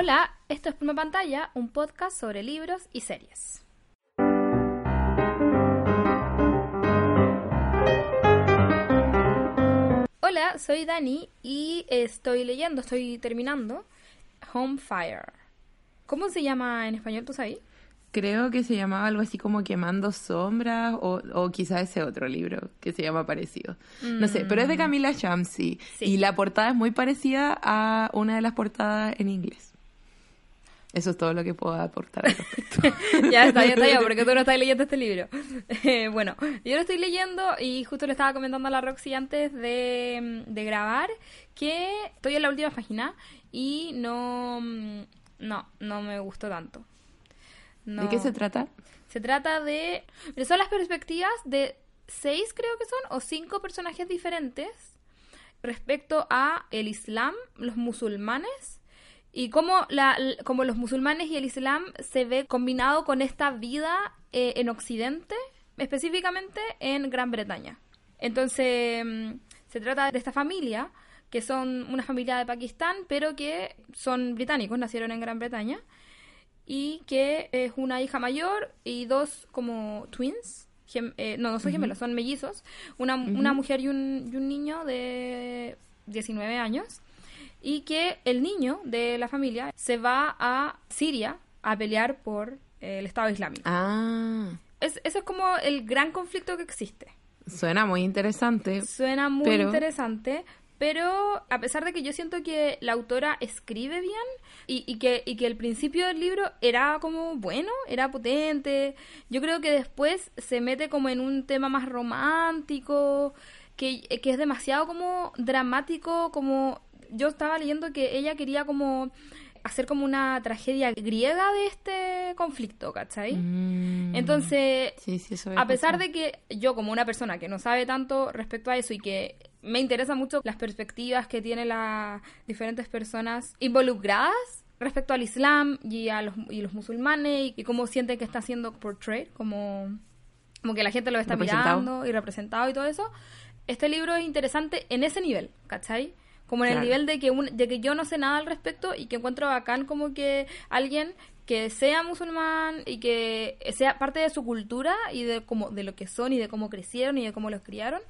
Hola, esto es Pluma Pantalla, un podcast sobre libros y series. Hola, soy Dani y estoy leyendo, estoy terminando Home Fire. ¿Cómo se llama en español, tú sabes? Creo que se llamaba algo así como Quemando Sombras o, o quizás ese otro libro que se llama parecido. No sé, pero es de Mm. Camila Shamsi y la portada es muy parecida a una de las portadas en inglés. Eso es todo lo que puedo aportar al respecto. ya está, ya está, ya, porque tú no estás leyendo este libro. Eh, bueno, yo lo estoy leyendo y justo le estaba comentando a la Roxy antes de, de grabar que estoy en la última página y no, no, no me gustó tanto. No. ¿De qué se trata? Se trata de... Son las perspectivas de seis, creo que son, o cinco personajes diferentes respecto a el Islam, los musulmanes, y cómo, la, cómo los musulmanes y el Islam se ve combinado con esta vida eh, en Occidente, específicamente en Gran Bretaña. Entonces, mm, se trata de esta familia, que son una familia de Pakistán, pero que son británicos, nacieron en Gran Bretaña y que es una hija mayor y dos como twins. gem- eh, no, no son gemelos, son mellizos. Una, una mujer y un, y un niño de 19 años. Y que el niño de la familia se va a Siria a pelear por eh, el Estado Islámico. Ah, Es, ese es como el gran conflicto que existe. suena muy interesante. Suena muy Pero- interesante, pero a pesar de que yo siento que la autora escribe bien y, y que, y que el principio del libro era como bueno, era potente, yo creo que después se mete como en un tema más romántico, que, que es demasiado como dramático, como yo estaba leyendo que ella quería como hacer como una tragedia griega de este conflicto, ¿cachai? Mm, Entonces, sí, sí, eso a pesar de que yo como una persona que no sabe tanto respecto a eso y que me interesa mucho las perspectivas que tienen las diferentes personas involucradas respecto al Islam y a los, y los musulmanes y, y cómo sienten que está siendo portrayed, como, como que la gente lo está mirando y representado y todo eso, este libro es interesante en ese nivel, ¿cachai? Como en el Claro. nivel de que, un- de que yo no sé nada al respecto y que encuentro bacán como que alguien que sea musulmán y que sea parte de su cultura y de cómo, de lo que son y de cómo crecieron y de cómo los criaron,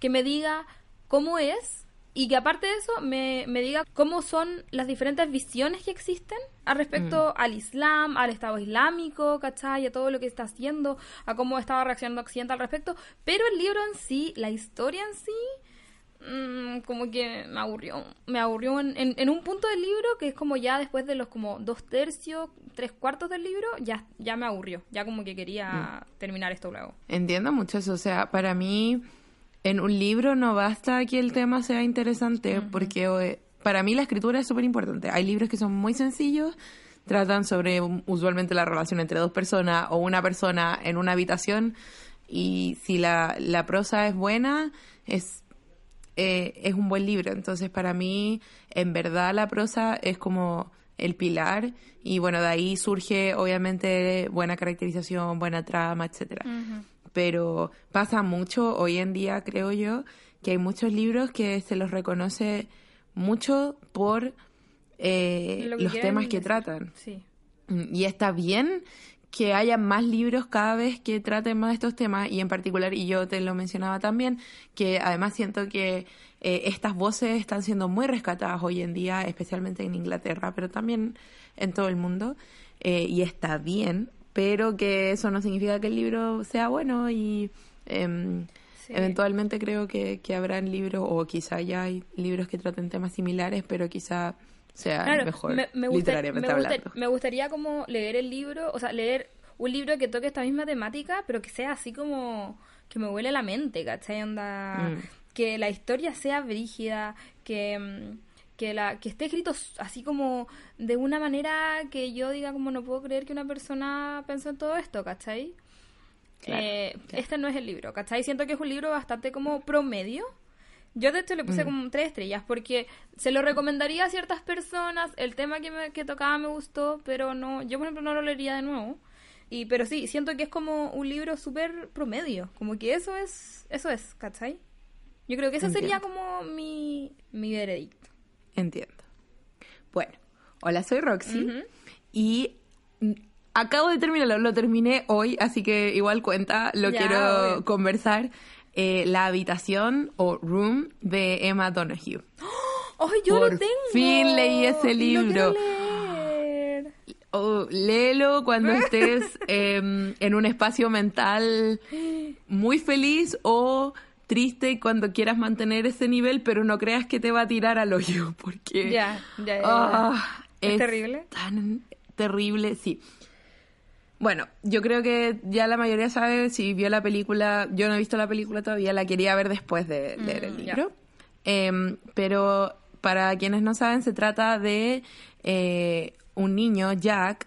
que me diga cómo es y que aparte de eso me, me diga cómo son las diferentes visiones que existen al respecto al Islam, al Estado Islámico, ¿cachai? A todo lo que está haciendo, a cómo estaba reaccionando Occidente al respecto. Pero el libro en sí, la historia en sí, mm, como que me aburrió. Me aburrió en, en- en un punto del libro que es como ya después de los como dos tercios, tres cuartos del libro, ya, ya me aburrió. Ya como que quería terminar esto luego. Entiendo mucho eso. O sea, para mí, en un libro no basta que el tema sea interesante, porque eh, para mí la escritura es súper importante. Hay libros que son muy sencillos, tratan sobre um, usualmente la relación entre dos personas o una persona en una habitación, y si la, la prosa es buena, es eh, es un buen libro. Entonces, para mí, en verdad, la prosa es como el pilar y bueno, de ahí surge obviamente buena caracterización, buena trama, etcétera. Pero pasa mucho hoy en día, creo yo, que hay muchos libros que se los reconoce mucho por eh, los temas que tratan. Sí. Mm, Y está bien que haya más libros cada vez que traten más de estos temas y en particular, y yo te lo mencionaba también, que además siento que eh, estas voces están siendo muy rescatadas hoy en día, especialmente en Inglaterra, pero también en todo el mundo, eh, y está bien, pero que eso no significa que el libro sea bueno y em, Sí. eventualmente creo que, que habrán libros, o quizá ya hay libros que traten temas similares, pero quizá sea Claro, mejor me, me gusta- literariamente me gusta- hablando. me gustaría como leer el libro, o sea, leer un libro que toque esta misma temática, pero que sea así como que me huele la mente, ¿cachai? Onda, Mm. que la historia sea brígida, que, mm, que, la, que esté escrito así como de una manera que yo diga como no puedo creer que una persona pensó en todo esto, ¿cachai? Eh, este no es el libro, ¿cachai? Siento que es un libro bastante como promedio. Yo de hecho le puse mm. como tres estrellas porque se lo recomendaría a ciertas personas, el tema que, me, que tocaba me gustó, pero no, yo por ejemplo no lo leería de nuevo. Y, pero sí, siento que es como un libro súper promedio, como que eso es, eso es, ¿cachai? Yo creo que eso sería como mi, mi veredicto. Entiendo. Bueno, hola, soy Roxy y acabo de terminarlo, lo terminé hoy, así que igual cuenta, lo quiero conversar. Eh, la habitación o room de Emma Donoghue. ¡Oh, yo Por lo tengo! fin leí ese libro. Oh, léelo cuando estés em, en un espacio mental muy feliz o triste cuando quieras mantener ese nivel, pero no creas que te va a tirar al hoyo, porque ya, ya, ya, ah, ¿Es, terrible. Tan terrible, sí. Bueno, yo creo que ya la mayoría sabe si vio la película. Yo no he visto la película todavía, la quería ver después de mm, leer el libro. Em, pero para quienes no saben, se trata de eh, un niño, Jack,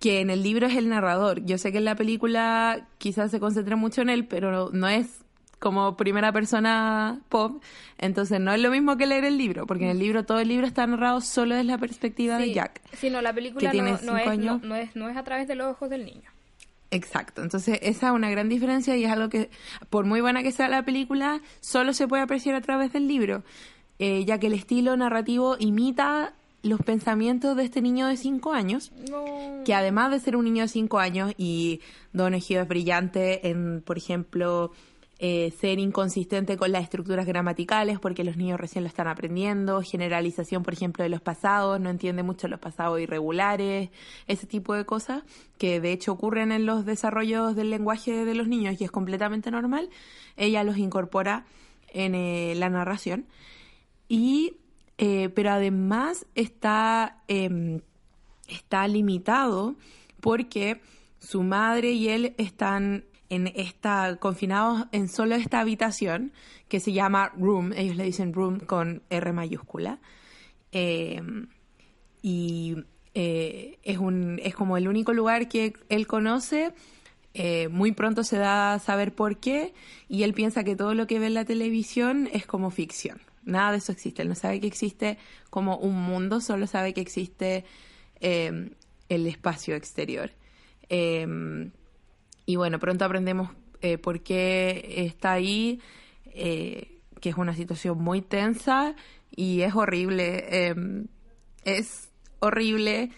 que en el libro es el narrador. Yo sé que en la película quizás se concentre mucho en él, pero no es como primera persona pop, entonces no es lo mismo que leer el libro, porque en el libro todo el libro está narrado solo desde la perspectiva de Jack. Sí, no, la película no, es, no, es, no, es, a través de los ojos del niño. Exacto, entonces esa es una gran diferencia y es algo que, por muy buena que sea la película, solo se puede apreciar a través del libro, eh, ya que el estilo narrativo imita los pensamientos de este niño de 5 años, que además de ser un niño de 5 años y Don Ejido es brillante en, por ejemplo, eh, ser inconsistente con las estructuras gramaticales porque los niños recién lo están aprendiendo, generalización, por ejemplo, de los pasados, no entiende mucho los pasados irregulares, ese tipo de cosas que de hecho ocurren en los desarrollos del lenguaje de los niños y es completamente normal, ella los incorpora en eh, la narración. Y, eh, pero además está, em, está limitado porque su madre y él están en esta, confinados en solo esta habitación que se llama Room, ellos le dicen Room con R mayúscula. Em, y eh, es, un, es como el único lugar que él conoce. Eh, muy pronto se da a saber por qué y él piensa que todo lo que ve en la televisión es como ficción. Nada de eso existe. Él no sabe que existe como un mundo, solo sabe que existe em, el espacio exterior. Em, y bueno, pronto aprendemos eh, por qué está ahí, eh, que es una situación muy tensa y es horrible. Em, es horrible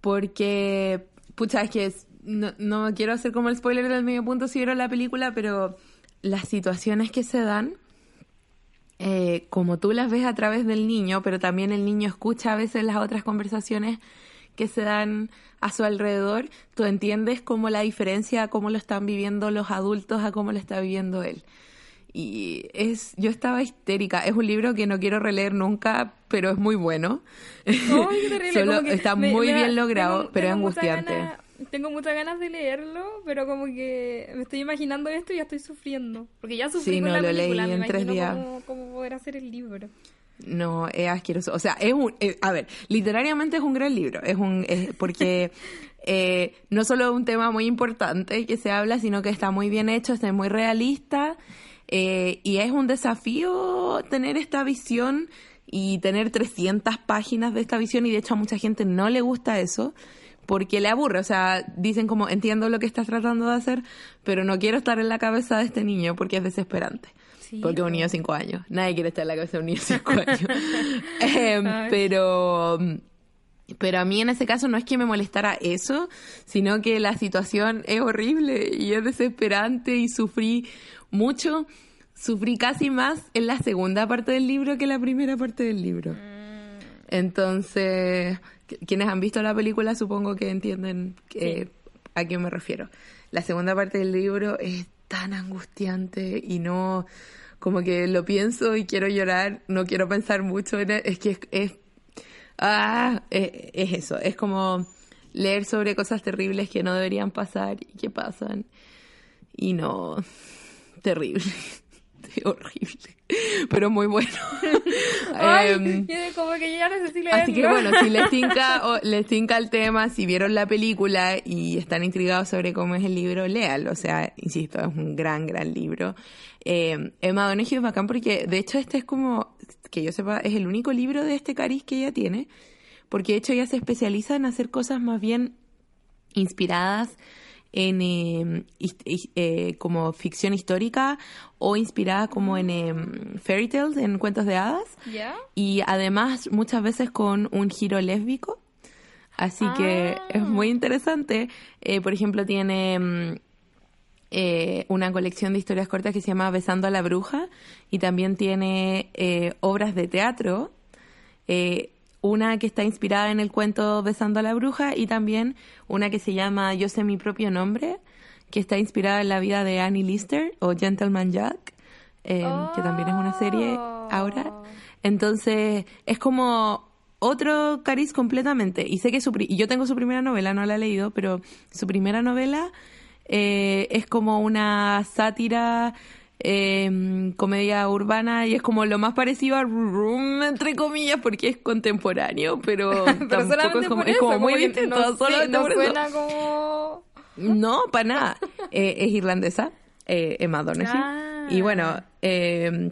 porque, pucha, es que no, no, quiero hacer como el spoiler del medio punto si vieron la película, pero las situaciones que se dan, eh, como tú las ves a través del niño, pero también el niño escucha a veces las otras conversaciones que se dan a su alrededor, tú entiendes cómo la diferencia, cómo lo están viviendo los adultos a cómo lo está viviendo él. Y es, yo estaba histérica. Es un libro que no quiero releer nunca, pero es muy bueno. está muy bien logrado, pero es angustiante. tengo muchas ganas de leerlo, pero como que me estoy imaginando esto y ya estoy sufriendo. Porque ya sufrí sí, con no, la lo película, leí en tres días. Cómo, cómo poder hacer el libro. No, es asqueroso. O sea, es un, eh, a ver, literariamente es un gran libro. Es un, es porque eh, no solo es un tema muy importante que se habla, sino que está muy bien hecho, está muy realista. Eh, y es un desafío tener esta visión y tener 300 páginas de esta visión. Y de hecho a mucha gente no le gusta eso porque le aburre. O sea, dicen como, entiendo lo que estás tratando de hacer, pero no quiero estar en la cabeza de este niño porque es desesperante porque es un niño de 5 años. Nadie quiere estar en la cabeza de un niño de 5 años. Em, pero, pero a mí en ese caso no es que me molestara eso, sino que la situación es horrible y es desesperante y sufrí mucho. Sufrí casi más en la segunda parte del libro que en la primera parte del libro. Mm. Entonces, quienes han visto la película supongo que entienden a qué me refiero. La segunda parte del libro es tan angustiante y no, como que lo pienso y quiero llorar, no quiero pensar mucho él, es que es, ah, es, eso, es como leer sobre cosas terribles que no deberían pasar y que pasan y no, terrible, horrible, pero muy bueno. Ay, Em, como que ya necesito Así que bueno, si les tinca, o les tinca el tema, si vieron la película y están intrigados sobre cómo es el libro, léalo. O sea, insisto, es un gran, gran libro. Eh, Emma Donoghue es bacán porque, de hecho, este es como, que yo sepa, es el único libro de este cariz que ella tiene. Porque de hecho ella se especializa en hacer cosas más bien inspiradas en eh, eh, como ficción histórica o inspirada como en em, fairy tales, en cuentos de hadas y además muchas veces con un giro lésbico. Así que Ah. es muy interesante. Eh, por ejemplo, tiene mm, eh, una colección de historias cortas que se llama Besando a la Bruja y también tiene eh, obras de teatro. eh, una que está inspirada en el cuento Besando a la Bruja y también una que se llama Yo sé mi propio nombre, que está inspirada en la vida de Annie Lister o Gentleman Jack, eh, que también es una serie ahora. Entonces, es como otro cariz completamente. Y sé que su y yo tengo su primera novela, no la he leído, pero su primera novela eh, es como una sátira, eh, comedia urbana y es como lo más parecido a Room, entre comillas, porque es contemporáneo, pero, Pero tampoco es como, es muy distinto. no, sé, solamente no suena como... No, para nada. Eh, es irlandesa, eh, Emma Donoghue. Ah. Y bueno, eh,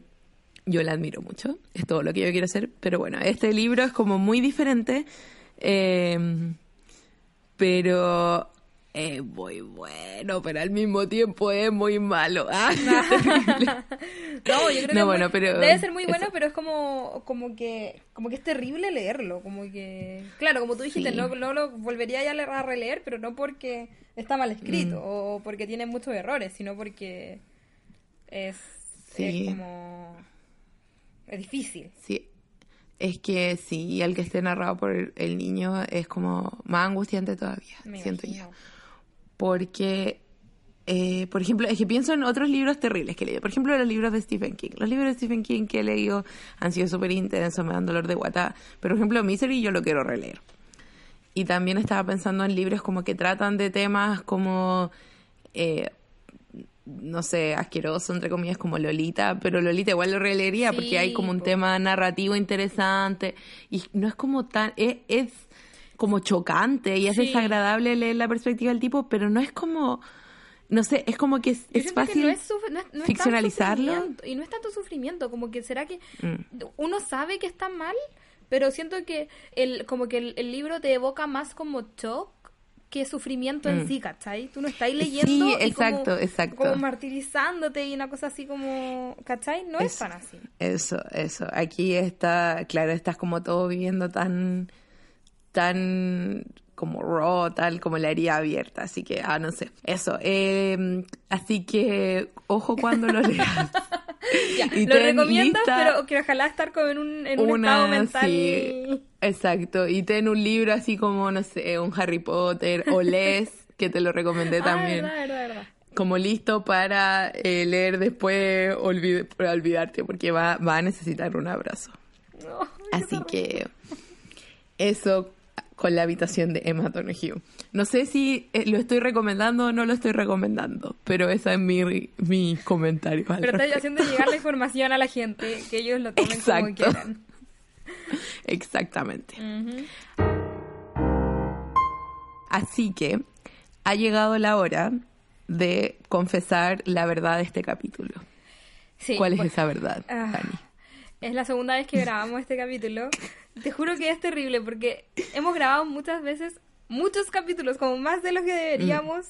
yo la admiro mucho. Es todo lo que yo quiero hacer. Pero bueno, este libro es como muy diferente. eh, pero es muy bueno, pero al mismo tiempo es muy malo. Ah. No, yo creo que No, bueno, muy- pero debe ser muy bueno, pero es como, como que como que es terrible leerlo, como que claro, como tú dijiste, Sí. no, no lo volvería ya a leer- a releer, pero no porque está mal escrito Mm. o porque tiene muchos errores, sino porque es, Sí. es como es difícil. Sí, es que sí, el que esté narrado por el, el niño es como más angustiante todavía, Me siento imagino. yo. Porque, eh, por ejemplo, es que pienso en otros libros terribles que he leído. Por ejemplo, los libros de Stephen King. Los libros de Stephen King que he leído han sido súper intensos, me dan dolor de guata. Pero, por ejemplo, Misery yo lo quiero releer. Y también estaba pensando en libros como que tratan de temas como, eh, no sé, asqueroso, entre comillas, como Lolita, pero Lolita igual lo releería Sí, porque hay como un po. tema narrativo interesante y no es como tan, es, es como chocante y es Sí. desagradable leer la perspectiva del tipo, pero no es como, no sé, es como que es, que fácil no es, no es- ficcionalizarlo. y no es tanto sufrimiento, como que será que Mm. uno sabe que está mal, pero siento que el, como que el, el libro te evoca más como shock que sufrimiento en Mm. sí, ¿cachai? Tú no estás leyendo Sí, y exacto, como, exacto. como martirizándote y una cosa así como, ¿cachai? No es tan así. Eso, eso. Aquí está, claro, estás como todo viviendo tan, tan como raw, tal como la herida abierta. Así que, ah, no sé. Eso. eh, así que, ojo cuando lo leas. Ya, Y lo recomiendas, pero que ojalá estar como en un, en un estado mental. sí, exacto. Y ten un libro así como, no sé, un Harry Potter o Les, que te lo recomendé Ah, también. verdad, verdad, verdad. como listo para eh, leer después, para olvidarte, porque va, va a necesitar un abrazo. No, Así que eso con la habitación de Emma Donoghue. No sé si eh, lo estoy recomendando o no lo estoy recomendando, pero ese es mi, mi comentario al Pero respecto. haciendo llegar la información a la gente, que ellos lo tomen como quieran. Exactamente. Así que ha llegado la hora de confesar la verdad de este capítulo. Sí, ¿Cuál es bueno, esa verdad, ah, Dani? Es la segunda vez que grabamos este capítulo. Te juro que es terrible porque hemos grabado muchas veces muchos capítulos, como más de los que deberíamos,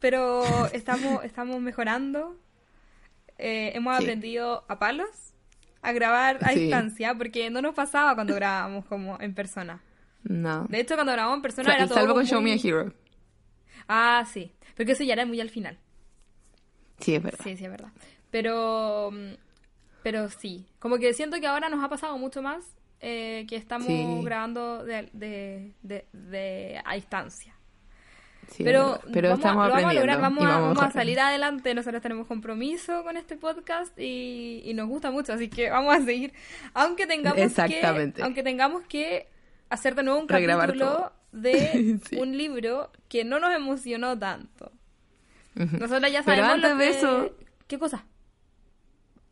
pero estamos, estamos mejorando. Eh, hemos Sí. aprendido a palos a grabar a Sí. distancia porque no nos pasaba cuando grabábamos como en persona. No. De hecho, cuando grabamos en persona Sa- era todo Salvo con muy- Show Me a Hero. Ah, sí. Porque eso ya era muy al final. Sí, es verdad. Sí, sí, es verdad. Pero, mm, pero sí, como que siento que ahora nos ha pasado mucho más eh, que estamos Sí. grabando de, de, de, de- a distancia. Sí, pero pero vamos, a- lo vamos a lograr, vamos, a, vamos, a salir adelante. Nosotros tenemos compromiso con este podcast y, y nos gusta mucho, así que vamos a seguir. Aunque tengamos que, aunque tengamos que hacer de nuevo un Regrabar capítulo todo. de Sí. un libro que no nos emocionó tanto. Nosotros ya Pero sabemos antes lo de eso- ¿Qué cosa?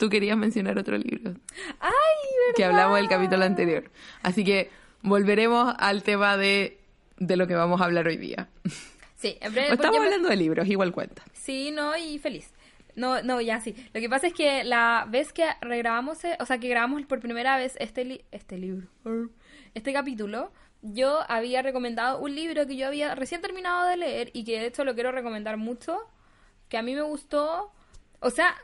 Tú querías mencionar otro libro. ¡Ay, verdad! Que hablamos del capítulo anterior. Así que volveremos al tema de, de lo que vamos a hablar hoy día. Sí, en breve. Estamos hablando de libros, igual cuenta. Sí, no, y feliz. No, no, ya sí. Lo que pasa es que la vez que regrabamos, eh, o sea, que grabamos por primera vez este, li- este libro, este capítulo, yo había recomendado un libro que yo había recién terminado de leer y que de hecho lo quiero recomendar mucho, que a mí me gustó. O sea,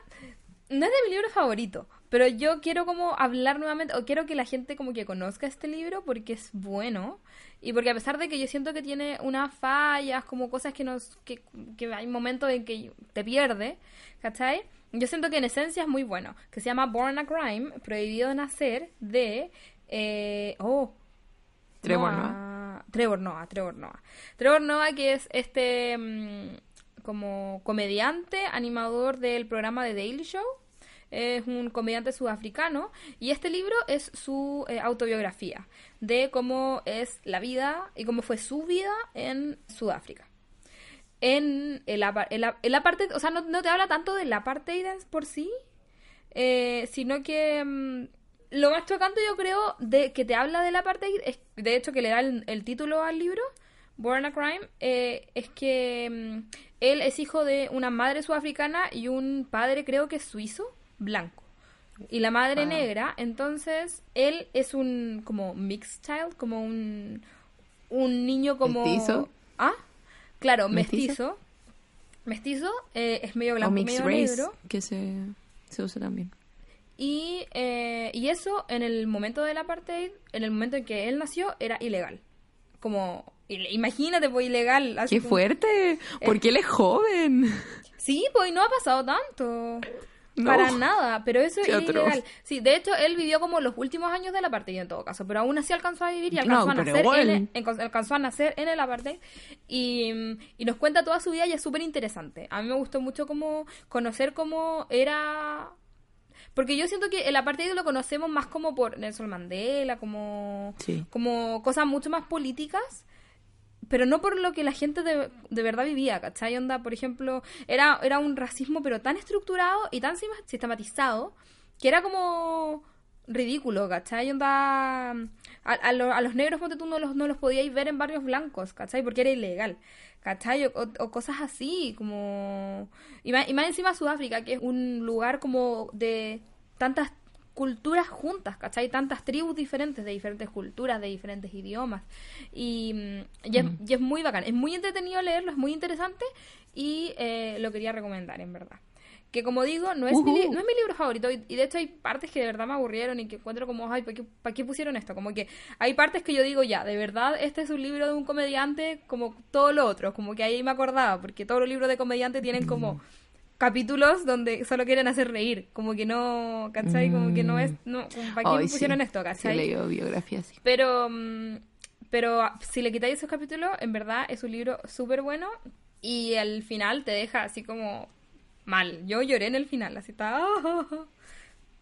no es de mi libro favorito, pero yo quiero como hablar nuevamente, o quiero que la gente como que conozca este libro porque es bueno y porque a pesar de que yo siento que tiene unas fallas, como cosas que nos, que, que hay momentos en que te pierde, ¿cachai? Yo siento que en esencia es muy bueno, que se llama Born a Crime, Prohibido Nacer, de, eh, oh, Trevor Noah. Trevor Noah, Trevor Noah. Trevor Noah, que es este mm, como comediante, animador del programa The Daily Show. Es un comediante sudafricano y este libro es su eh, autobiografía de cómo es la vida y cómo fue su vida en Sudáfrica. En el, el, o sea, no, te habla tanto del apartheid por sí, eh, sino que mm, lo más chocante yo creo de que te habla del apartheid, es, de hecho que le da el título al libro, Born a Crime, eh, es que mm, él es hijo de una madre sudafricana y un padre creo que es suizo, blanco. Y la madre Ah. negra, entonces él es un como mixed child, como un, un niño como... ¿Mestizo? Ah, claro, ¿Mestizo? mestizo. Mestizo, eh, es medio O blanco, Mixed medio Race, negro. que se, se usa también. Y, eh, y eso en el momento del apartheid, en el momento en que él nació, era ilegal. Como, imagínate, pues ilegal. así ¡Qué como- fuerte! Porque él es joven. Sí, pues no ha pasado tanto. No. Para nada, pero eso Qué es atroz. ilegal. Sí, de hecho, él vivió como los últimos años del apartheid en todo caso, pero aún así alcanzó a vivir y No, alcanzó, a, nacer en el, en- alcanzó a nacer en el apartheid y, y nos cuenta toda su vida y es súper interesante. A mí me gustó mucho como conocer cómo era... Porque yo siento que el apartheid lo conocemos más como por Nelson Mandela, como, Sí. como cosas mucho más políticas pero no por lo que la gente de, de verdad vivía, ¿cachai? Onda, por ejemplo, era, era un racismo pero tan estructurado y tan sistematizado que era como ridículo, ¿cachai? Onda, a, a lo- a los negros ponte tú no los, no los podíais ver en barrios blancos, ¿cachai? Porque era ilegal, ¿cachai? O, o- cosas así, como... Y más encima Sudáfrica, que es un lugar como de tantas culturas juntas, ¿cachai? Tantas tribus diferentes, de diferentes culturas, de diferentes idiomas. Y, mm, y es, y es muy bacán. Es muy entretenido leerlo, es muy interesante y eh, lo quería recomendar, en verdad. Que como digo, no es, mi, li- Ujú. no es mi libro favorito y, y de hecho hay partes que de verdad me aburrieron y que encuentro como, ay, ¿para qué, para qué pusieron esto? Como que hay partes que yo digo, ya, de verdad, este es un libro de un comediante como todo lo otro, como que ahí me acordaba, porque todos los libros de comediante tienen como capítulos donde solo quieren hacer reír, como que no, ¿cachai? Como que no es, no, ¿para qué me pusieron sí. esto, Sí, he cachai? leído biografías, sí. Pero, mm, pero ah, si le quitáis esos capítulos, en verdad es un libro súper bueno y al final te deja así como mal. Yo lloré en el final, así está.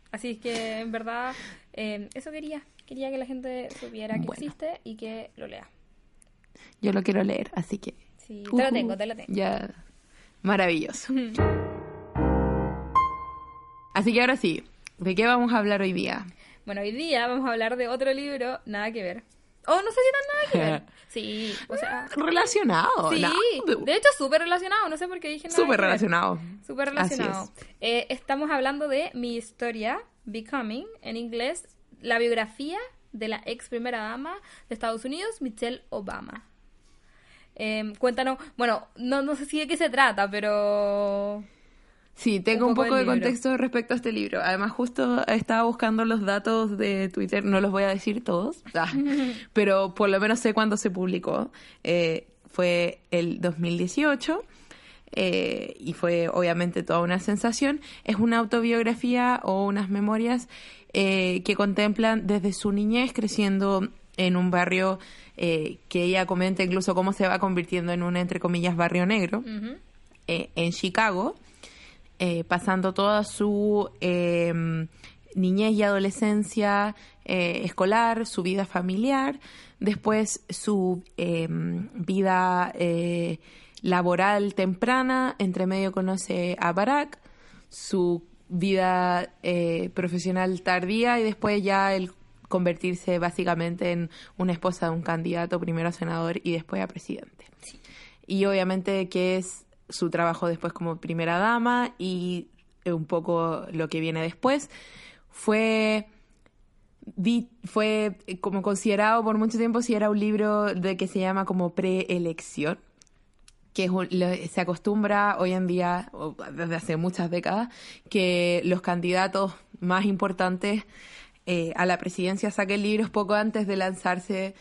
Así es que en verdad eh, eso quería. Quería que la gente supiera que Bueno. existe y que lo lea. Yo lo quiero leer, así que... Sí, te lo tengo, te lo tengo. Ya. Maravilloso. Así que ahora sí, ¿de qué vamos a hablar hoy día? Bueno, hoy día vamos a hablar de otro libro, nada que ver. Oh, no sé si tan nada que ver. Sí, o sea, Relacionado. sí, ¿no? de hecho súper relacionado, no sé por qué dije nada Súper relacionado. Súper Así relacionado. es. Eh, estamos hablando de mi historia, Becoming, en inglés, la biografía de la ex primera dama de Estados Unidos, Michelle Obama. Eh, cuéntanos, bueno, no, no sé si de qué se trata, pero... Sí, tengo Un un, poco de contexto respecto a este libro. Además, justo estaba buscando los datos de Twitter, no los voy a decir todos, ah, pero por lo menos sé cuándo se publicó. Eh, fue el 2018 eh, y fue obviamente toda una sensación. Es una autobiografía o unas memorias eh, que contemplan desde su niñez creciendo en un barrio eh, que ella comenta incluso cómo se va convirtiendo en un, entre comillas, barrio negro eh, en Chicago, eh, pasando toda su eh, niñez y adolescencia eh, escolar, su vida familiar, después su eh, vida eh, laboral temprana, entre medio conoce a Barack, su vida profesional tardía y después ya el convertirse básicamente en una esposa de un candidato, primero a senador y después a presidente. Y obviamente que es su trabajo después como primera dama y un poco lo que viene después. Fue fue como considerado por mucho tiempo si era un libro de que se llama como preelección, que se acostumbra hoy en día, desde hace muchas décadas, que los candidatos más importantes eh, a la presidencia saquen libros poco antes de lanzarse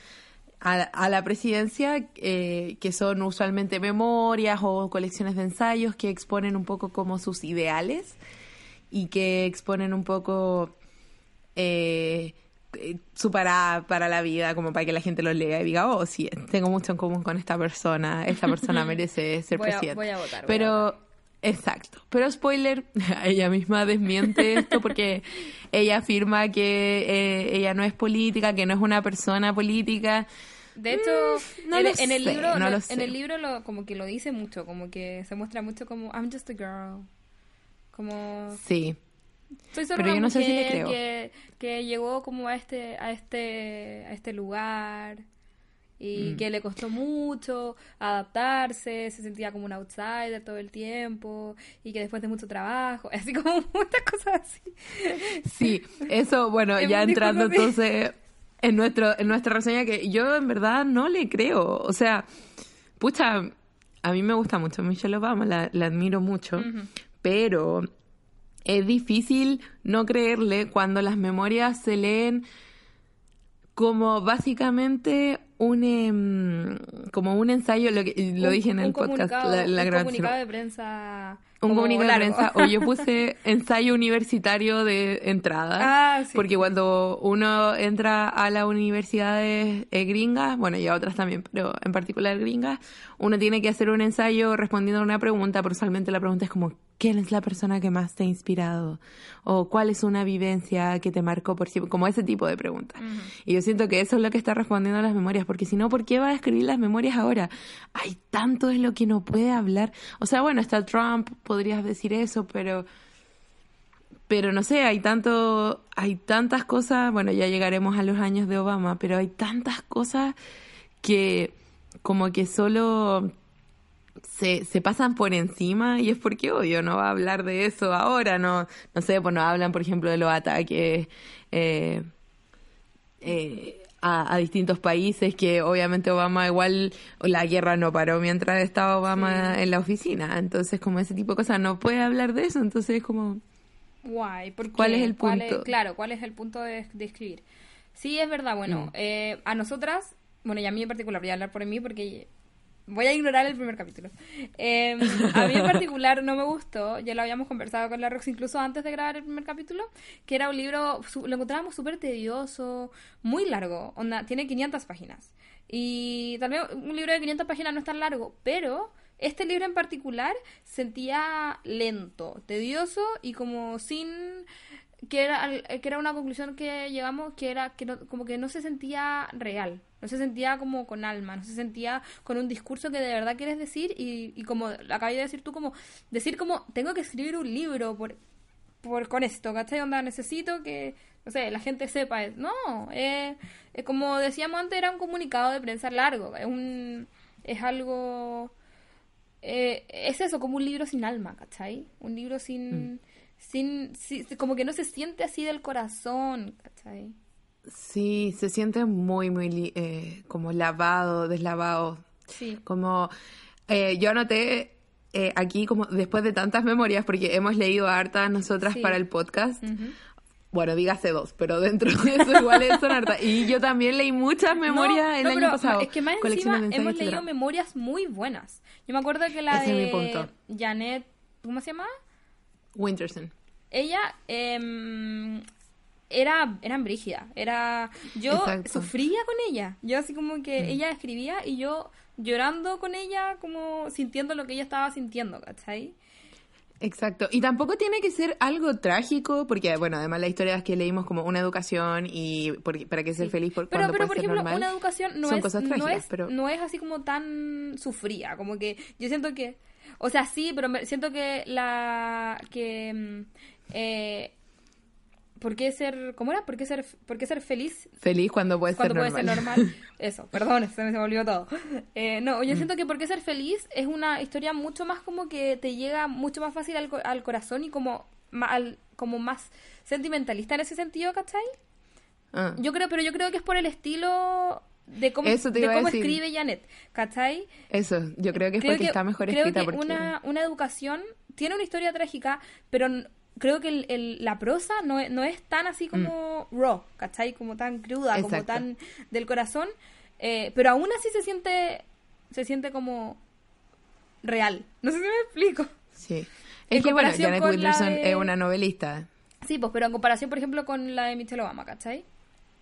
a, la presidencia, eh, que son usualmente memorias o colecciones de ensayos que exponen un poco como sus ideales y que exponen un poco eh, su para, para la vida, como para que la gente lo lea y diga, oh, sí, tengo mucho en común con esta persona, esta persona merece ser presidente. voy a votar. Pero, exacto. Pero spoiler, ella misma desmiente esto porque ella afirma que eh, ella no es política, que no es una persona política. De hecho, mm, en, el libro, en el libro lo, como que lo dice mucho, como que se muestra mucho como I'm just a girl. Como Sí. Soy solo Pero yo no sé si le creo. Que, que, llegó como a este a este a este lugar y mm. que le costó mucho adaptarse, se sentía como un outsider todo el tiempo y que después de mucho trabajo, así como muchas cosas así. Sí, eso, bueno, ya entrando entonces en nuestro en nuestra reseña que yo en verdad no le creo, o sea, pucha, a mí me gusta mucho Michelle Obama, la, la admiro mucho, pero es difícil no creerle cuando las memorias se leen como básicamente un em, como un ensayo lo, que, lo dije en el podcast la, la un comunicado de prensa un comunicado de prensa. O yo puse ensayo universitario de entrada ah, porque cuando uno entra a las universidades eh, gringas bueno y a otras también pero en particular gringas uno tiene que hacer un ensayo respondiendo a una pregunta pero usualmente la pregunta es como ¿quién es la persona que más te ha inspirado? o cuál es una vivencia que te marcó por sí como ese tipo de preguntas y yo siento que eso es lo que está respondiendo a las memorias porque si no, ¿por qué va a escribir las memorias ahora? Hay tanto de lo que no puede hablar. O sea, bueno, está Trump, podrías decir eso, pero pero no sé, hay tanto, hay tantas cosas, bueno, ya llegaremos a los años de Obama, pero hay tantas cosas que como que solo se, se pasan por encima y es porque obvio no va a hablar de eso ahora, no, no sé, pues no hablan por ejemplo de los ataques eh, eh, a, distintos países, que obviamente Obama igual, la guerra no paró mientras estaba Obama en la oficina, entonces como ese tipo de cosas no puede hablar de eso, entonces es como... Guay, ¿Cuál es el punto? claro, ¿cuál es el punto de, escribir? Sí, es verdad, bueno, mm. eh, a nosotras, bueno, y a mí en particular, voy a hablar por mí porque voy a ignorar el primer capítulo. Em, a mí en particular no me gustó, ya lo habíamos conversado con la Rox incluso antes de grabar el primer capítulo, que era un libro, lo encontrábamos súper tedioso, muy largo, onda, tiene 500 páginas. Y también un libro de 500 páginas no es tan largo, pero este libro en particular sentía lento, tedioso y como sin que era, que era una conclusión que llegamos que era que como que no se sentía real, no se sentía como con alma, no se sentía con un discurso que de verdad quieres decir y, y como acabas de decir tú, como decir como tengo que escribir un libro por, por con esto, ¿cachai? Onda, necesito que, no sé, la gente sepa. No, eh, como decíamos antes, era un comunicado de prensa largo, es un es algo... Eh, es eso, como un libro sin alma, ¿cachai? Un libro sin... Mm sin, como que no se siente así del corazón, ¿cachai? Sí, se siente muy, muy eh, como lavado, deslavado. Sí. Como eh, yo anoté eh, aquí como después de tantas memorias, porque hemos leído hartas nosotras para el podcast. Bueno, dígase dos, pero dentro de eso igual son hartas. Y yo también leí muchas memorias el año pasado. Es que más encima hemos leído memorias muy buenas. Yo me acuerdo que la de Janet, ¿cómo se llama? Winterson. Ella eh, era, eran brígida. Era, yo sufría con ella. Yo así como que mm. ella escribía y yo llorando con ella, como sintiendo lo que ella estaba sintiendo, ¿cachai? Exacto. Y tampoco tiene que ser algo trágico, porque, bueno, además la historia es que leímos como una educación y para que ser feliz por pero, pero por ejemplo, una educación no Son es, cosas trágicas, no es, pero... no es así como tan sufrida, como que yo siento que o sea, sí, pero siento que la que, mm, Eh, ¿Por qué ser, cómo era? ¿Por qué ser, por qué ser feliz Feliz cuando puede cuando ser puede normal. ser normal? Eso, perdón, se me se volvió todo. Eh, no, Mm. yo siento que por qué ser feliz es una historia mucho más como que te llega mucho más fácil al, al corazón y como, al- como más sentimentalista en ese sentido, ¿cachai? Ah. Yo creo, pero yo creo que es por el estilo de cómo, Eso de cómo escribe Janet, ¿cachai? Eso, yo creo que es porque está mejor creo escrita. que porque... una, una educación tiene una historia trágica, pero creo que el- el- la prosa no es, no es tan así como raw, ¿cachai? Como tan cruda, como Mm. Tan del corazón, eh, pero aún así se siente, se siente como real. No sé si me explico. Sí. En Es que bueno, Janet de- es una novelista. Sí, pues, pero en comparación, por ejemplo, con la de Michelle Obama, ¿cachai?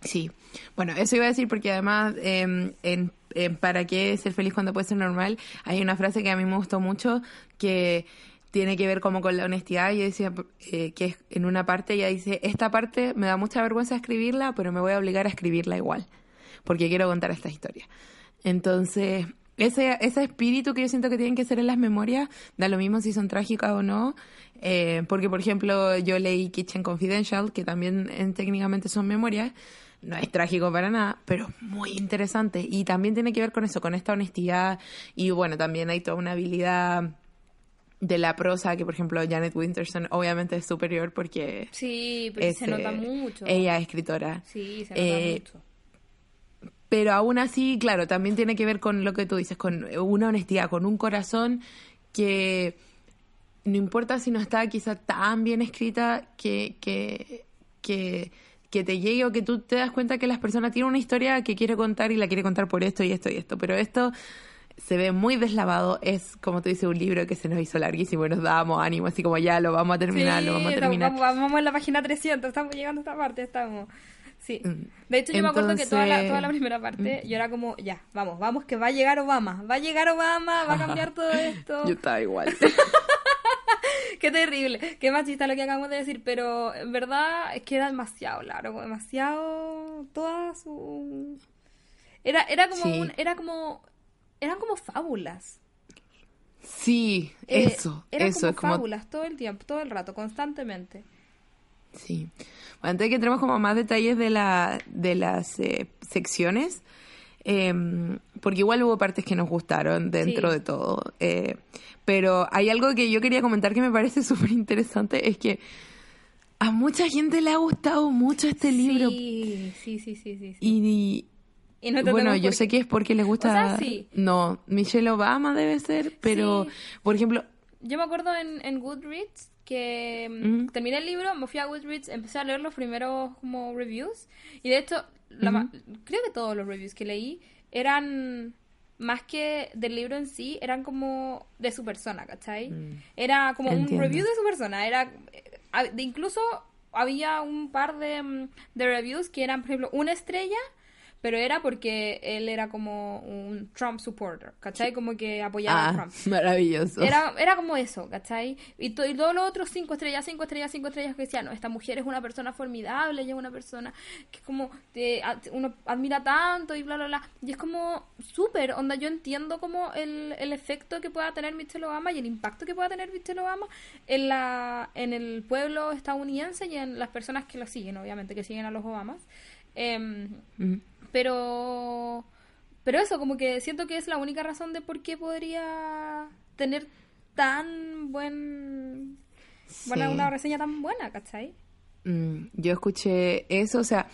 Sí. Bueno, eso iba a decir porque además eh, en, en ¿Para qué ser feliz cuando puede ser normal? Hay una frase que a mí me gustó mucho que tiene que ver como con la honestidad. Yo decía eh, que en una parte ella dice, esta parte me da mucha vergüenza escribirla, pero me voy a obligar a escribirla igual, porque quiero contar esta historia. Entonces, ese, ese espíritu que yo siento que tienen que ser en las memorias, da lo mismo si son trágicas o no, eh, porque por ejemplo yo leí Kitchen Confidential, que también en- técnicamente son memorias, no es trágico para nada, pero muy interesante y también tiene que ver con eso, con esta honestidad y bueno, también hay toda una habilidad de la prosa que por ejemplo Janet Winterson obviamente es superior porque Sí, pero se nota eh, mucho. ella es escritora. Sí, se nota Eh, mucho. Pero aún así, claro, también tiene que ver con lo que tú dices, con una honestidad, con un corazón que no importa si no está quizá tan bien escrita que, que, que, que te llegue o que tú te das cuenta que las personas tienen una historia que quiere contar y la quiere contar por esto y esto y esto. Pero esto se ve muy deslavado, es como tú dices, un libro que se nos hizo larguísimo y nos dábamos ánimo, así como ya lo vamos a terminar, Sí, lo vamos a terminar. Vamos, vamos en la página 300, estamos llegando a esta parte, estamos. Sí. Mm. De hecho, yo me acuerdo que toda la, Entonces- toda la primera parte, yo era como, ya, vamos, vamos, que va a llegar Obama, va a llegar Obama, va a cambiar todo esto. Yo estaba igual. Qué terrible, qué machista lo que acabamos de decir, pero en verdad es que era demasiado largo, demasiado toda su era era como Sí. un- era como eran como fábulas. Sí, Eh, eso, eran eso como es como fábulas todo el tiempo, todo el rato, constantemente. Sí. Bueno, antes de que entremos como más detalles de, la, de las eh, secciones, eh, porque igual hubo partes que nos gustaron dentro Sí. de todo, eh, pero hay algo que yo quería comentar que me parece súper interesante, es que a mucha gente le ha gustado mucho este libro Sí, sí, sí, sí, sí. sí. y, Y no bueno, yo sé que es porque les gusta... O sea, sí. No, Michelle Obama debe ser, pero, Sí. por ejemplo, Yo me acuerdo en, en Goodreads que mm, Ujú. terminé el libro, me fui a Goodreads, empecé a leer los primeros como reviews y de hecho la creo que todos los reviews que leí eran más que del libro en sí, eran como de su persona, ¿cachai? Era como un Entiendo. review de su persona, era eh, incluso había un par de, mm, de reviews que eran, por ejemplo, una estrella, pero era porque él era como un Trump supporter, ¿cachai? Como que apoyaba a ah, Trump. maravilloso. Era, era como eso, ¿cachai? Y, to- y todos los otros cinco estrellas, cinco estrellas, cinco estrellas que decían, no, esta mujer es una persona formidable, ella es una persona que como te, uno admira tanto y bla, bla, bla. Y es como súper, onda, yo entiendo como el, el efecto que pueda tener Michelle Obama y el impacto que pueda tener Michelle Obama en, la, en el pueblo estadounidense y en las personas que lo siguen, obviamente, que siguen a los Obamas. Mm. Pero pero eso como que siento que es la única razón de por qué podría tener tan buen bueno Sí. una reseña tan buena ¿cachai? Mm, yo escuché eso, o sea,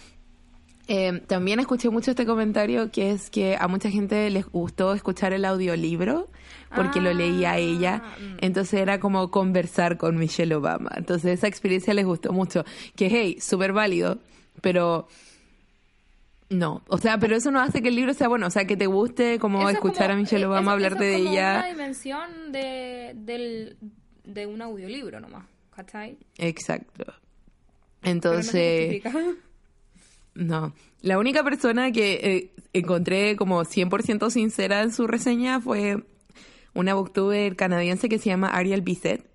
eh, también escuché mucho este comentario que es que a mucha gente les gustó escuchar el audiolibro porque lo leía Ah, ella, mm. entonces era como conversar con Michelle Obama, entonces esa experiencia les gustó mucho, que hey, súper válido, pero no, o sea, pero eso no hace que el libro sea bueno, o sea, que te guste como Eso es escuchar como- a Michelle eh, Obama es de como ella. una dimensión de, del, de un audiolibro nomás ¿cachai? Exacto. Pero no Entonces... No. La única persona que eh, encontré como 100% sincera en su reseña fue una booktuber canadiense que se llama Ariel Bisset,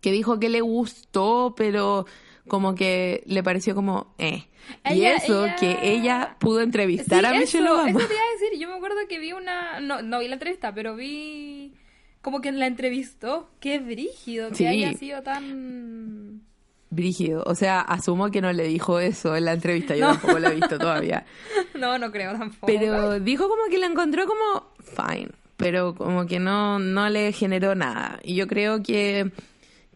que dijo que le gustó, pero como que le pareció como, eh. y eso, ella- que ella pudo entrevistar Sí, a Michelle eso, Obama. Eso te iba a decir. Yo me acuerdo que vi una. No, no vi la entrevista, pero vi. Como que la entrevistó. Qué brígido que Sí. haya sido tan. Brígido. O sea, asumo que no le dijo eso en la entrevista. Yo tampoco la he visto todavía. No, no creo tampoco. Pero dijo como que la encontró como fine. Pero como que no, no le generó nada. Y yo creo que,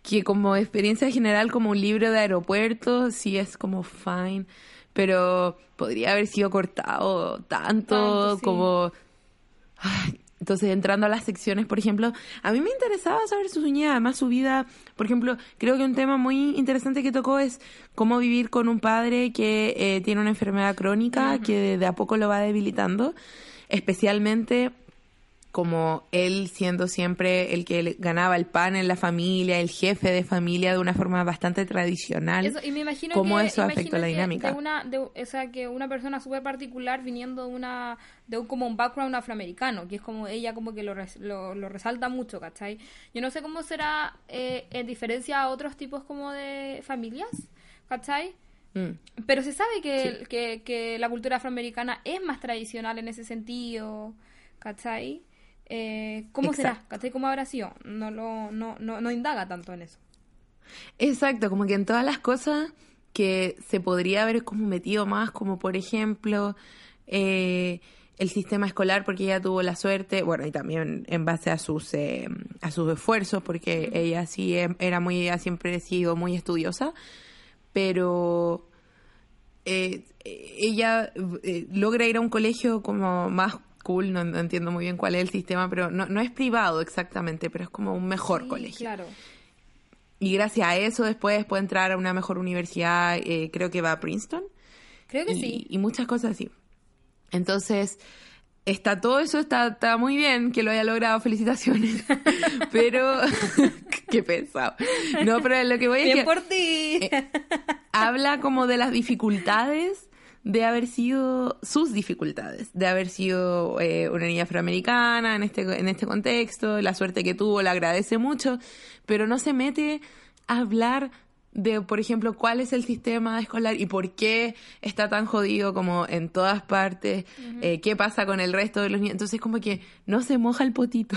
que como experiencia general, como un libro de aeropuerto, sí es como fine. Pero podría haber sido cortado tanto, Tanto, sí. como... Ay, entonces, entrando a las secciones, por ejemplo, a mí me interesaba saber sus uñas, además su vida, por ejemplo, creo que un tema muy interesante que tocó es cómo vivir con un padre que eh, tiene una enfermedad crónica que de a poco lo va debilitando, especialmente como él siendo siempre el que ganaba el pan en la familia, el jefe de familia de una forma bastante tradicional. Eso, y me imagino cómo que, eso afectó la dinámica. De una, de, o sea, que una persona súper particular viniendo de una de un, como un background afroamericano, que es como ella como que lo, res- lo, lo resalta mucho, ¿cachai? Yo no sé cómo será eh, en diferencia a otros tipos como de familias, ¿cachai? Mm. Pero se sabe que, que, que la cultura afroamericana es más tradicional en ese sentido, ¿cachai? Eh, ¿Cómo será? Exacto. ¿Cachai? ¿Cómo habrá sido? No, lo, no, no, no indaga tanto en eso. Exacto, como que en todas las cosas que se podría haber como metido más, como por ejemplo eh, el sistema escolar, porque ella tuvo la suerte, bueno, y también en base a sus eh, a sus esfuerzos, porque ella sí em- era muy, ha siempre sido muy estudiosa, pero eh, ella eh, logra ir a un colegio como más cool, no, no entiendo muy bien cuál es el sistema, pero no, no es privado exactamente, pero es como un mejor Sí, colegio. Claro. Y gracias a eso después puede entrar a una mejor universidad, eh, creo que va a Princeton. Creo que y, sí. y muchas cosas así. Entonces, está todo eso, está, está muy bien que lo haya logrado, felicitaciones. pero, qué pesado. No, pero lo que voy es Bien que por ti. eh, habla como de las dificultades de haber sido, sus dificultades, de haber sido eh, una niña afroamericana en este, en este contexto, la suerte que tuvo, la agradece mucho, pero no se mete a hablar de, por ejemplo, cuál es el sistema escolar y por qué está tan jodido como en todas partes, eh, qué pasa con el resto de los niños. Entonces, como que no se moja el potito.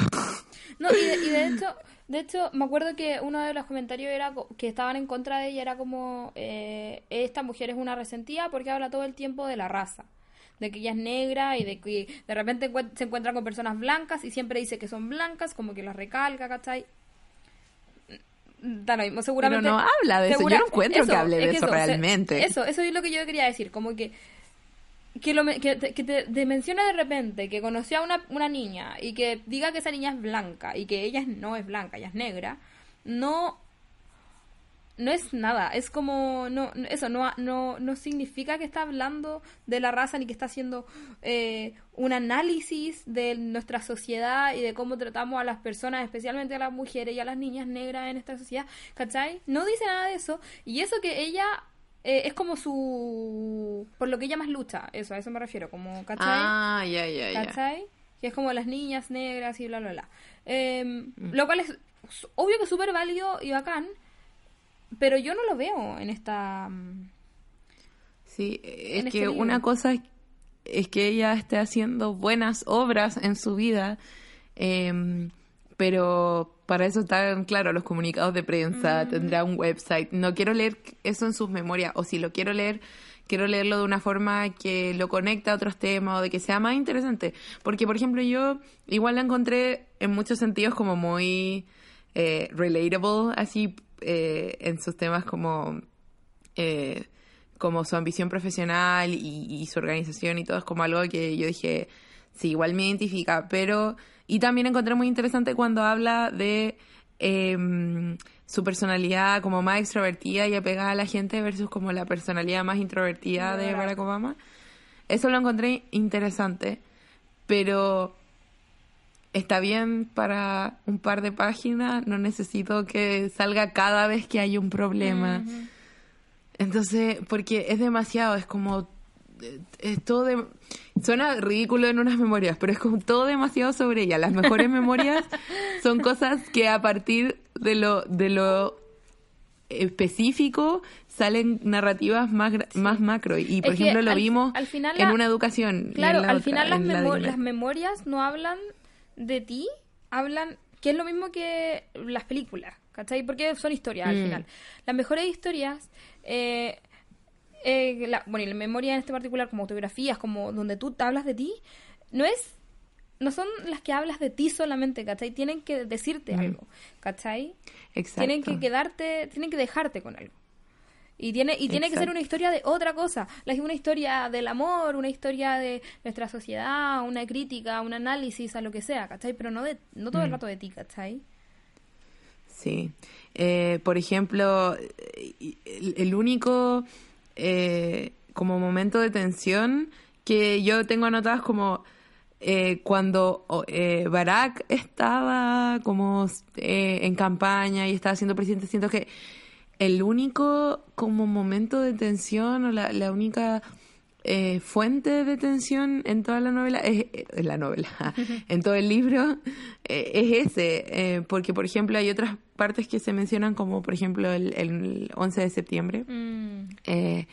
No, y de, y de hecho, de hecho, me acuerdo que uno de los comentarios era que estaban en contra de ella, era como, eh, esta mujer es una resentida porque habla todo el tiempo de la raza. De que ella es negra y de que de repente se encuentra con personas blancas y siempre dice que son blancas, como que las recalca, ¿cachai? Da lo mismo, seguramente. no habla de eso. Yo no encuentro que hable de es eso se- realmente. Eso, eso es lo que yo quería decir, como que que, lo, que, te, que te- te mencione de repente que conoció a una, una niña y que diga que esa niña es blanca y que ella no es blanca, ella es negra, no no es nada, es como no- eso no no no significa que está hablando de la raza ni que está haciendo eh, un análisis de nuestra sociedad y de cómo tratamos a las personas, especialmente a las mujeres y a las niñas negras en esta sociedad, ¿cachai? No dice nada de eso y eso que ella eh, es como su por lo que ella más lucha, eso, a eso me refiero, como ¿cachai? Ah, ya, ya, ya. ¿Cachai? Que es como las niñas negras y bla, bla, bla. Eh, Mm. Lo cual es obvio que es súper válido y bacán, pero yo no lo veo en esta... mm, Sí, es este que libro. una cosa es, es que ella esté haciendo buenas obras en su vida, em, pero para eso están, claro, los comunicados de prensa, tendrá un website. No quiero leer eso en sus memorias, o si lo quiero leer, quiero leerlo de una forma que lo conecte a otros temas o de que sea más interesante. Porque, por ejemplo, yo igual la encontré en muchos sentidos como muy eh, relatable, así, eh, en sus temas como eh, como su ambición profesional y, y su organización y todo es como algo que yo dije, sí, igual me identifica, pero... Y también encontré muy interesante cuando habla de em, su personalidad como más extrovertida y apegada a la gente versus como la personalidad más introvertida de Barack. Obama. Eso lo encontré interesante, pero está bien para un par de páginas, no necesito que salga cada vez que hay un problema. Entonces, porque es demasiado, es como es todo de, suena ridículo en unas memorias, pero es como todo demasiado sobre ella. Las mejores memorias son cosas que a partir de lo de lo específico salen narrativas más más macro y por Es ejemplo lo al- vimos al final en la- una educación Claro, la al otra, final las, la memo- las memorias no hablan de ti, hablan, que es lo mismo que las películas, ¿cachai? Porque son historias al Mm. final. Las mejores historias, eh, eh, la- bueno, y la memoria en este particular, como autobiografías, como donde tú te hablas de ti, no es, no son las que hablas de ti solamente, ¿cachai? Tienen que decirte Mm. algo, ¿cachai? Exacto. Tienen que quedarte, tienen que dejarte con algo. Y tiene, y tiene que ser una historia de otra cosa. Una historia del amor, una historia de nuestra sociedad, una crítica, un análisis, a lo que sea, ¿cachai? Pero no, de, no todo el Mm. rato de ti, ¿cachai? Sí. Eh, por ejemplo, eh, el, el único eh, como momento de tensión que yo tengo anotadas como eh, cuando eh, Barack estaba como en campaña y estaba siendo presidente, siento que el único como momento de tensión o la, la única fuente de tensión en toda la novela es la novela en todo el libro es ese porque por ejemplo hay otras partes que se mencionan como por ejemplo el, el 11 de septiembre Mm. eh,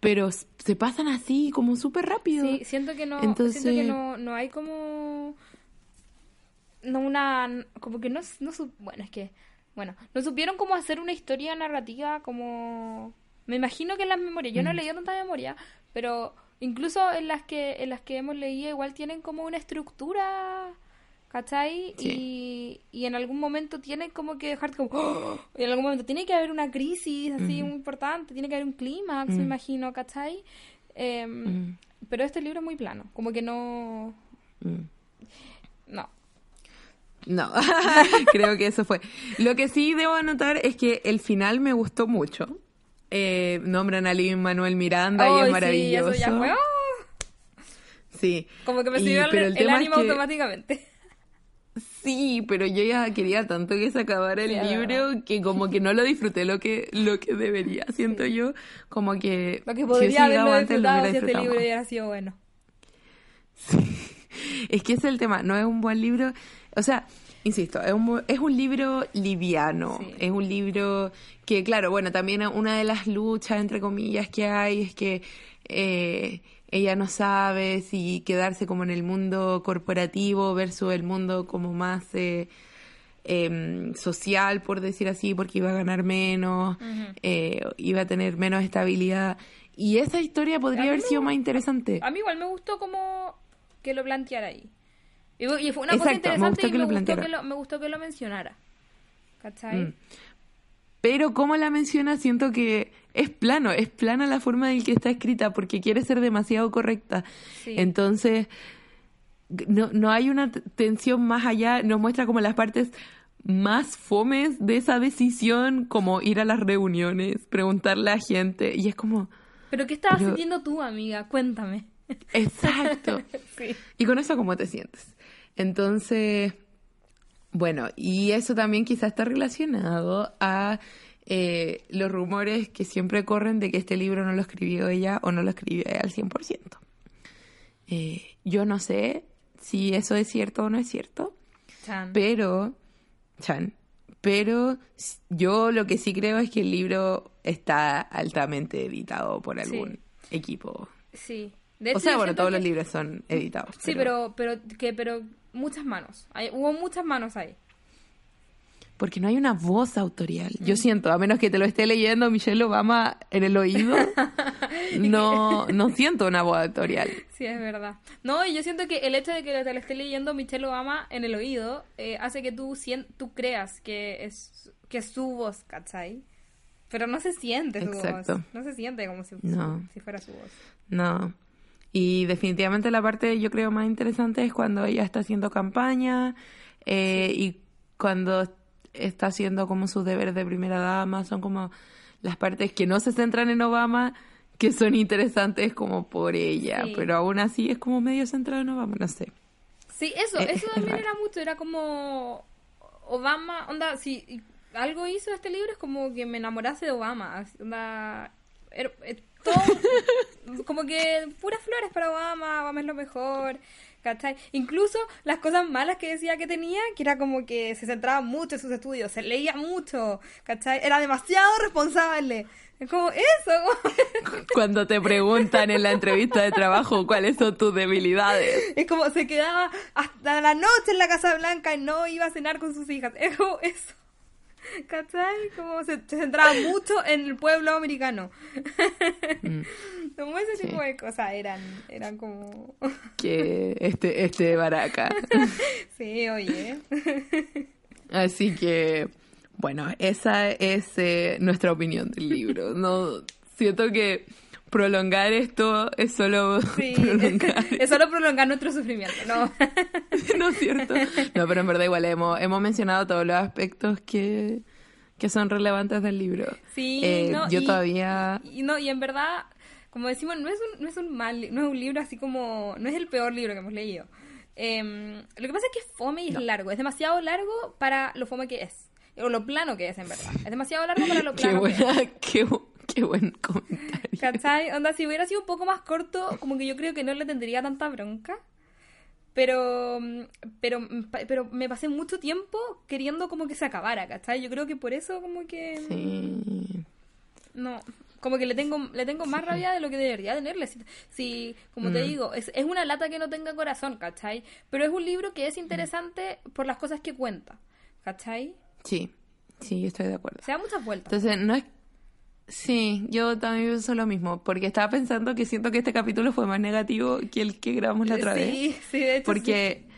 pero se pasan así como súper rápido Sí, siento que no, Entonces- siento que no, no hay como no una como que no, no su- bueno es que bueno no supieron cómo hacer una historia narrativa como me imagino que en las memorias yo no he Mm. leído tanta memoria pero incluso en las que en las que hemos leído igual tienen como una estructura ¿cachai? Y, y en algún momento tienen como que dejarte como ¡Oh! en algún momento tiene que haber una crisis así muy importante tiene que haber un clímax me imagino ¿cachai? Em, pero este libro es muy plano, como que no... No. No, creo que eso fue. Lo que sí debo anotar es que el final me gustó mucho. Eh, nombran a Lin Manuel Miranda y Ay, es sí, maravilloso. eso ya fue... ¡oh! Sí. Como que me Y- subió el, el es ánimo que- automáticamente. Sí, pero yo ya quería tanto que se acabara el Sí, libro que como que no lo disfruté lo que lo que debería, siento yo, como que Lo que si podría llegado haberlo disfrutado si este libro hubiera sido bueno. Es que ese es el tema, no es un buen libro, o sea, insisto, es un, es un libro liviano, Sí. es un libro que, claro, bueno, también una de las luchas, entre comillas, que hay es que eh, ella no sabe si quedarse como en el mundo corporativo versus el mundo como más eh, em, social, por decir así, porque iba a ganar menos, eh, iba a tener menos estabilidad. Y esa historia podría haber sido más interesante. A mí igual me gustó como que lo planteara ahí. Y, y fue una Exacto, cosa me interesante gustó y que me lo gustó que, lo, me gustó que lo mencionara. ¿Cachai? Mm. Pero como la menciona, siento que es plano, es plana la forma en que está escrita porque quiere ser demasiado correcta. Sí. Entonces, no, no hay una tensión más allá, nos muestra como las partes más fomes de esa decisión, como ir a las reuniones, preguntarle a gente, y es como, Pero ¿qué estabas Pero- sintiendo tú, amiga? Cuéntame. exacto. Sí. Y con eso, ¿cómo te sientes? Entonces, bueno, y eso también quizás está relacionado a eh, los rumores que siempre corren de que este libro no lo escribió ella o no lo escribió ella al 100%. Eh, yo no sé si eso es cierto o no es cierto, Chan. pero, Chan, pero yo lo que sí creo es que el libro está altamente editado por Sí. algún equipo. Sí. De O hecho, sea, yo bueno, todos que- los libros son editados. Sí, pero, pero, que, pero muchas manos. Hay- hubo muchas manos ahí. Porque no hay una voz autorial. Yo siento, a menos que te lo esté leyendo Michelle Obama en el oído, no, no siento una voz autorial. Sí, es verdad. No, y yo siento que el hecho de que te lo esté leyendo Michelle Obama en el oído eh, hace que tú, tú creas que es, que es su voz, ¿cachai? Pero no se siente su Exacto. voz. No se siente como si, No. si fuera su voz. No. Y definitivamente la parte yo creo más interesante es cuando ella está haciendo campaña eh, y cuando está haciendo como sus deberes de primera dama. Son como las partes que no se centran en Obama, que son interesantes como por ella. Sí. Pero aún así es como medio centrado en Obama, no sé. Sí, eso, Es- eso es también era mucho, era como Obama, onda, si algo hizo este libro es como que me enamorase de Obama, onda, era- eh, todo, como que puras flores para Obama, Obama es lo mejor, ¿cachai? Incluso las cosas malas que decía que tenía, que era como que se centraba mucho en sus estudios, se leía mucho, ¿cachai? Era demasiado responsable, es como eso, Cuando te preguntan en la entrevista de trabajo cuáles son tus debilidades. Es como se quedaba hasta la noche en la Casa Blanca y no iba a cenar con sus hijas. Es como eso. ¿Cachai? Como se, se centraba mucho en el pueblo americano. Mm. Como ese Sí. tipo de cosas eran, eran como... Que este, este baraca. sí, oye. Así que, bueno, esa es eh, nuestra opinión del libro. No siento que prolongar esto es solo Sí, prolongar. es solo prolongar nuestro sufrimiento, ¿no? ¿No es cierto? No, pero en verdad igual hemos, hemos mencionado todos los aspectos que, que son relevantes del libro. Sí, Eh, no, yo y- todavía... Y no, y en verdad, como decimos, no es un, no es un mal, no es un libro así como, no es el peor libro que hemos leído. Em, lo que pasa es que es fome y es largo, es demasiado largo para lo fome que es, o lo plano que es en verdad. Es demasiado largo para lo Qué, plano que es. qué, qué buen comentario. ¿Cachai? Onda, si hubiera sido un poco más corto, como que yo creo que no le tendría tanta bronca. Pero, mm, pero, mm, pero me pasé mucho tiempo queriendo como que se acabara, ¿cachai? Yo creo que por eso como que... Sí. No, como que le tengo, le tengo más rabia de lo que debería tenerle. Si, si, como te Mm. digo, es, es una lata que no tenga corazón, ¿cachai? Pero es un libro que es interesante por las cosas que cuenta, ¿cachai? Sí, sí, yo estoy de acuerdo. Se da muchas vueltas. Entonces, no es... Sí, yo también pienso lo mismo, porque estaba pensando que siento que este capítulo fue más negativo que el que grabamos la otra vez. sí, sí, de hecho. Porque sí.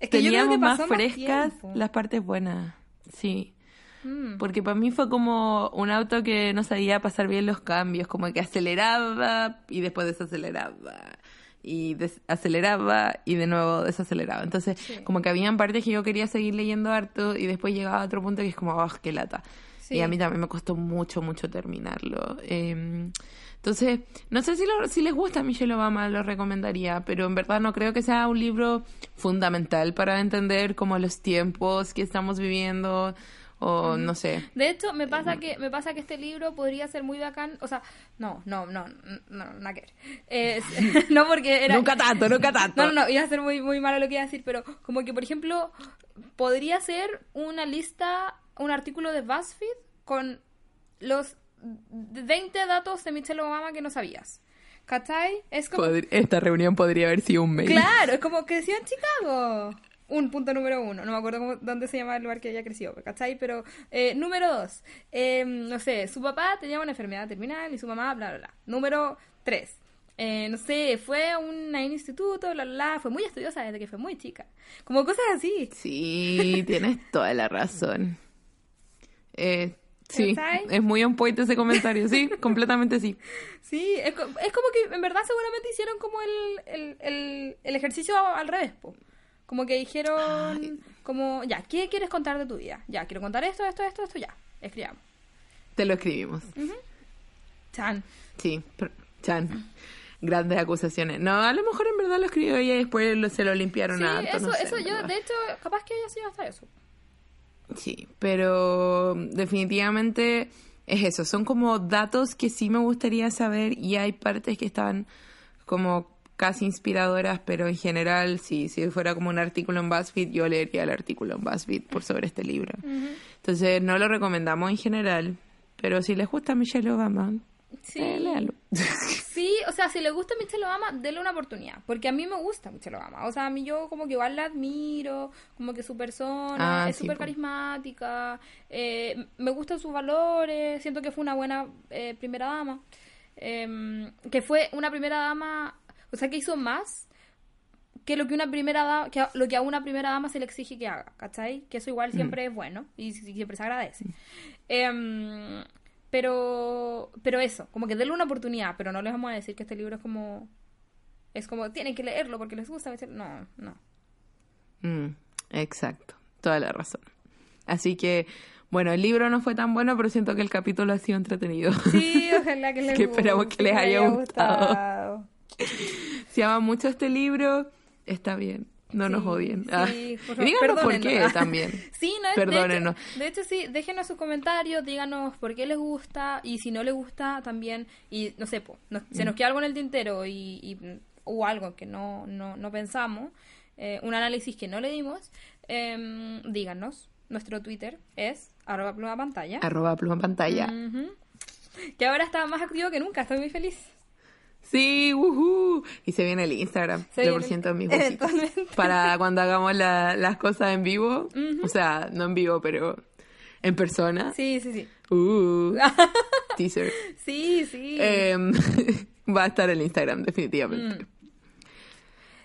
Es que yo creo teníamos que más pasó frescas tiempo. las partes buenas. Sí. Mm. Porque para mí fue como un auto que no sabía pasar bien los cambios, como que aceleraba y después desaceleraba. Y aceleraba y de nuevo desaceleraba. Entonces, Sí. como que habían partes que yo quería seguir leyendo harto y después llegaba a otro punto que es como, ¡ah, qué lata! Sí. Y a mí también me costó mucho, mucho terminarlo. Eh, entonces, no sé si, lo- si les gusta Michelle Obama, lo recomendaría, pero en verdad no creo que sea un libro fundamental para entender como los tiempos que estamos viviendo o no sé. De hecho, me pasa que me pasa que este libro podría ser muy bacán, o sea, no, no, no, no, no, nada que ver. No porque era Nunca tanto, nunca tanto. No, no, no, iba a ser muy muy malo lo que iba a decir, pero como que por ejemplo podría ser una lista, un artículo de BuzzFeed con los 20 datos de Michelle Obama que no sabías. ¿Cachai? Es como Esta reunión podría haber sido un mail. Claro, es como creció en Chicago. Un punto número uno. No me acuerdo cómo, dónde se llama el lugar que ella creció, ¿cachai? Pero, eh, número dos. eh, no sé, su papá tenía una enfermedad terminal y su mamá, bla, bla, bla. Número tres. eh, no sé, fue a un, a un instituto, bla, bla, bla. Fue muy estudiosa desde que fue muy chica. Como cosas así. Sí, tienes toda la razón. Eh, sí, ¿Cachai? es muy on point ese comentario. Sí, completamente sí. Sí, es, es como que en verdad seguramente hicieron como el, el, el, el ejercicio al revés, po. Como que dijeron, como, ya, ¿qué quieres contar de tu vida? Ya, quiero contar esto, esto, esto, esto, ya. Escribamos. Te lo escribimos. Chan. Sí, Chan. Grandes acusaciones. No, a lo mejor en verdad lo escribió ella y después lo- se lo limpiaron Sí, harto, eso, no sé, eso yo, de hecho, capaz que haya sido hasta eso. Sí, pero definitivamente es eso. Son como datos que sí me gustaría saber y hay partes que están como casi inspiradoras, pero en general, sí, si fuera como un artículo en BuzzFeed, yo leería el artículo en BuzzFeed por sobre este libro. Entonces, no lo recomendamos en general, pero si les gusta Michelle Obama, Sí. eh, léalo. Sí, o sea, si le gusta Michelle Obama, denle una oportunidad. Porque a mí me gusta Michelle Obama. O sea, a mí yo como que igual la admiro, como que su persona Ah, es súper carismática, eh, me gustan sus valores, siento que fue una buena eh, primera dama. Em, que fue una primera dama, o sea, que hizo más que lo que una primera dama, que a- lo que a una primera dama se le exige que haga, ¿cachai? Que eso igual siempre es bueno y, si- siempre se agradece. Em, pero, pero eso, como que denle una oportunidad, pero no les vamos a decir que este libro es como, es como, tienen que leerlo porque les gusta. No, no. Mm, exacto, toda la razón. Así que, bueno, el libro no fue tan bueno, pero siento que el capítulo ha sido entretenido. Sí, ojalá que les Que esperamos que les haya gustado. Si aman mucho este libro, está bien. No nos odien. sí, Ah. por díganos por qué también. Sí, no, de Perdónenos. hecho- De hecho, sí, déjenos sus comentarios, díganos por qué les gusta y si no les gusta también, y no sé, po, nos- se nos Mm. queda algo en el tintero y, y- o algo que no, no, no pensamos, eh, un análisis que no le dimos, em, díganos. Nuestro Twitter es arroba pluma pantalla. Arroba pluma pantalla. Que ahora está más activo que nunca, estoy muy feliz. Sí, uhu. Y se viene el Instagram. Se de por ciento en mis. Para cuando hagamos la- las cosas en vivo. O sea, no en vivo, pero ¿En persona? Sí, sí, sí. Uh, teaser. Sí, sí. Em, va a estar en Instagram, definitivamente. Mm.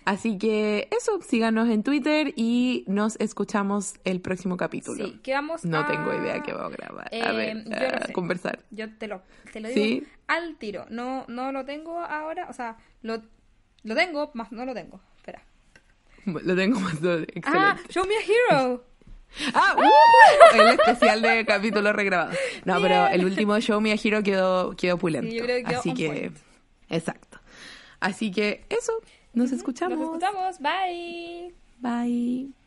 Así que eso, síganos en Twitter y nos escuchamos el próximo capítulo. Sí, ¿qué vamos No a- tengo idea qué vamos a grabar. a Eh, ver, yo no a sé. conversar. Yo te lo, te lo digo ¿Sí? al tiro. No, no lo tengo ahora. O sea, lo, lo tengo, más no lo tengo. Espera. Lo tengo más excelente. Ah, Show Me a Hero. Ah, uh, el especial de capítulo regrabado. No, pero el último Show Me a Hero quedó, quedó pulento. Sí, yo creo que quedó Así que, point. exacto. Así que eso, nos escuchamos. Nos escuchamos. Bye. Bye.